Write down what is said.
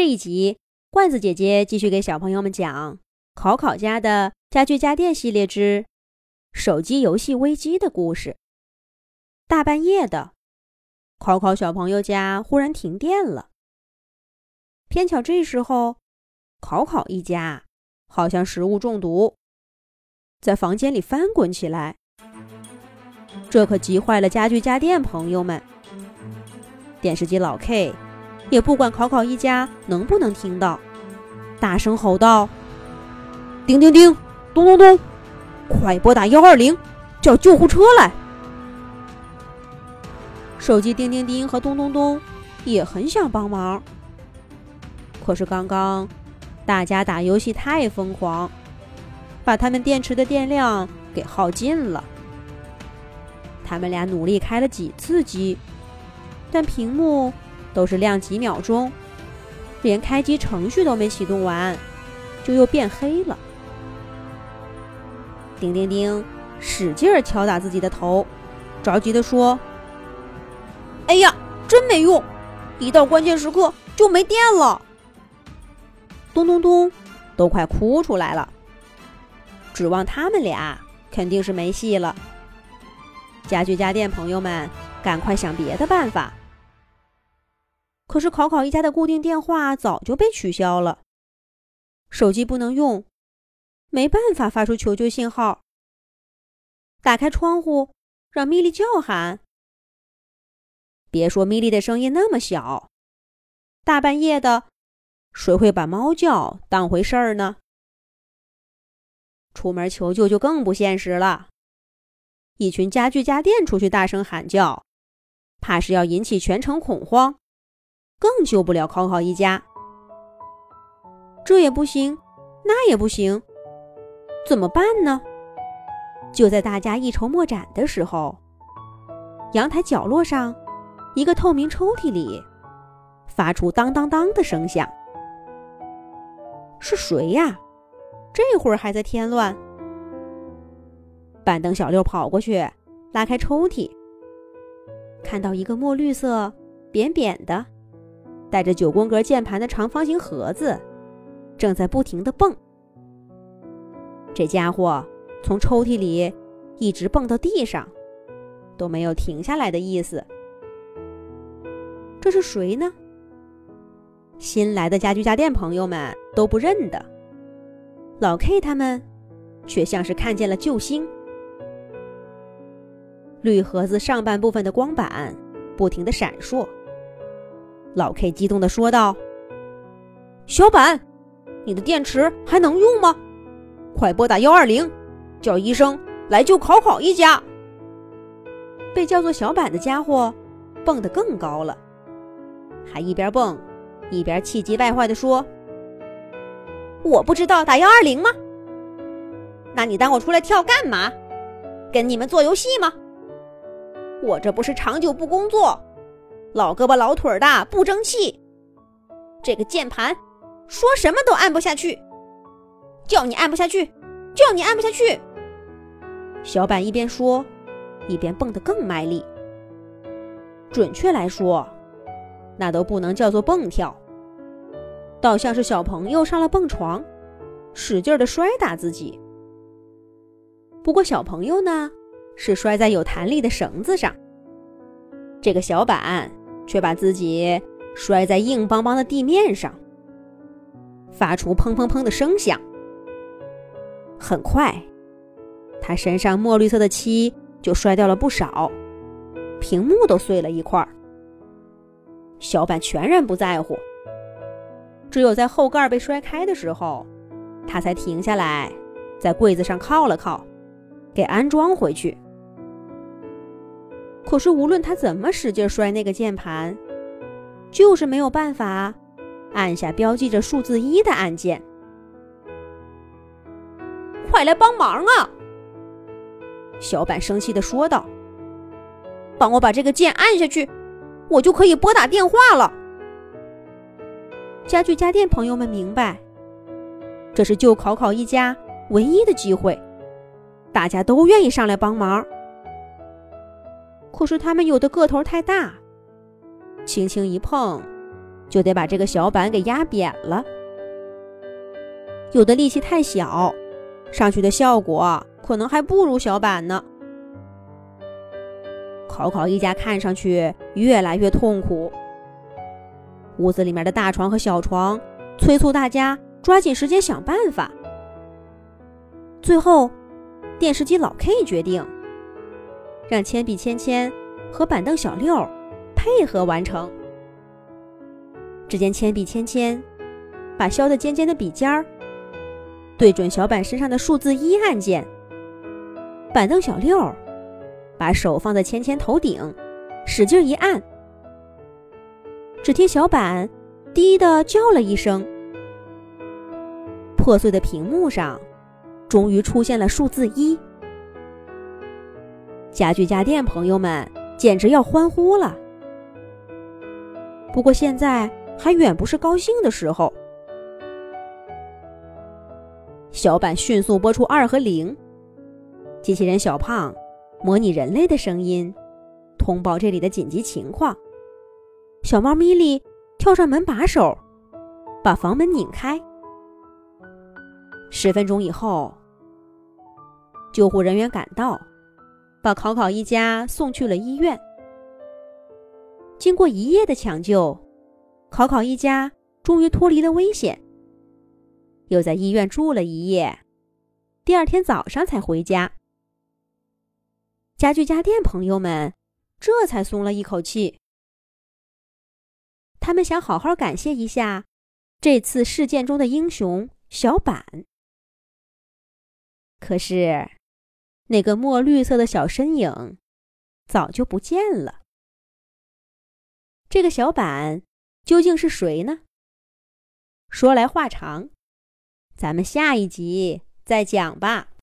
这一集，罐子姐姐继续给小朋友们讲考考家的家具家电系列之手机游戏危机的故事。大半夜的，考考小朋友家忽然停电了。偏巧这时候，考考一家好像食物中毒，在房间里翻滚起来。这可急坏了家具家电朋友们。电视机老 K。也不管考考一家能不能听到，大声吼道：“叮叮叮，咚咚咚，快拨打幺二零，叫救护车来！”手机叮叮叮和咚咚咚也很想帮忙，可是刚刚大家打游戏太疯狂，把他们电池的电量给耗尽了。他们俩努力开了几次机，但屏幕。都是亮几秒钟，连开机程序都没启动完，就又变黑了。叮叮叮，使劲儿敲打自己的头，着急的说：“哎呀，真没用！一到关键时刻就没电了。”咚咚咚，都快哭出来了。指望他们俩肯定是没戏了。家具家电朋友们，赶快想别的办法。可是考考一家的固定电话早就被取消了，手机不能用，没办法发出求救信号。打开窗户，让米莉叫喊。别说米莉的声音那么小，大半夜的，谁会把猫叫当回事儿呢？出门求救就更不现实了。一群家具家电出去大声喊叫，怕是要引起全城恐慌。更救不了考考一家，这也不行，那也不行，怎么办呢？就在大家一筹莫展的时候，阳台角落上一个透明抽屉里发出当当当的声响。是谁呀？这会儿还在添乱。板凳小六跑过去，拉开抽屉，看到一个墨绿色、扁扁的。带着九宫格键盘的长方形盒子，正在不停的蹦。这家伙从抽屉里一直蹦到地上，都没有停下来的意思。这是谁呢？新来的家居家电朋友们都不认得，老 K 他们却像是看见了救星。绿盒子上半部分的光板不停的闪烁。老 K 激动地说道：“小板，你的电池还能用吗？快拨打幺二零，叫医生来救考考一家。”被叫做小板的家伙蹦得更高了，还一边蹦一边气急败坏地说：“我不知道打幺二零吗？那你当我出来跳干嘛？跟你们做游戏吗？我这不是长久不工作。”老胳膊老腿的不争气，这个键盘说什么都按不下去，叫你按不下去，叫你按不下去。小板一边说，一边蹦得更卖力。准确来说，那都不能叫做蹦跳，倒像是小朋友上了蹦床，使劲的摔打自己。不过小朋友呢，是摔在有弹力的绳子上，这个小板。却把自己摔在硬邦邦的地面上，发出砰砰砰的声响。很快，他身上墨绿色的漆就摔掉了不少，屏幕都碎了一块。小板全然不在乎，只有在后盖被摔开的时候，他才停下来，在柜子上靠了靠，给安装回去。可是，无论他怎么使劲摔那个键盘，就是没有办法按下标记着数字一的按键。快来帮忙啊！小板生气的说道：“帮我把这个键按下去，我就可以拨打电话了。”家具家电朋友们明白，这是救考考一家唯一的机会，大家都愿意上来帮忙。可是他们有的个头太大，轻轻一碰，就得把这个小板给压扁了。有的力气太小，上去的效果可能还不如小板呢。考考一家看上去越来越痛苦，屋子里面的大床和小床催促大家抓紧时间想办法。最后，电视机老 K 决定让铅笔芊芊和板凳小六配合完成。只见铅笔芊芊把削得尖尖的笔尖儿对准小板身上的数字一按键，板凳小六。把手放在芊芊头顶，使劲一按，只听小板“滴”的叫了一声，破碎的屏幕上终于出现了数字一。家具家电朋友们简直要欢呼了。不过现在还远不是高兴的时候，小板迅速拨出二和零，机器人小胖。模拟人类的声音，通报这里的紧急情况。小猫咪咪跳上门把手，把房门拧开。十分钟以后，救护人员赶到，把考考一家送去了医院。经过一夜的抢救，考考一家终于脱离了危险。又在医院住了一夜，第二天早上才回家。家具家电朋友们这才松了一口气。他们想好好感谢一下这次事件中的英雄小板。可是，那个墨绿色的小身影早就不见了。这个小板究竟是谁呢？说来话长，咱们下一集再讲吧。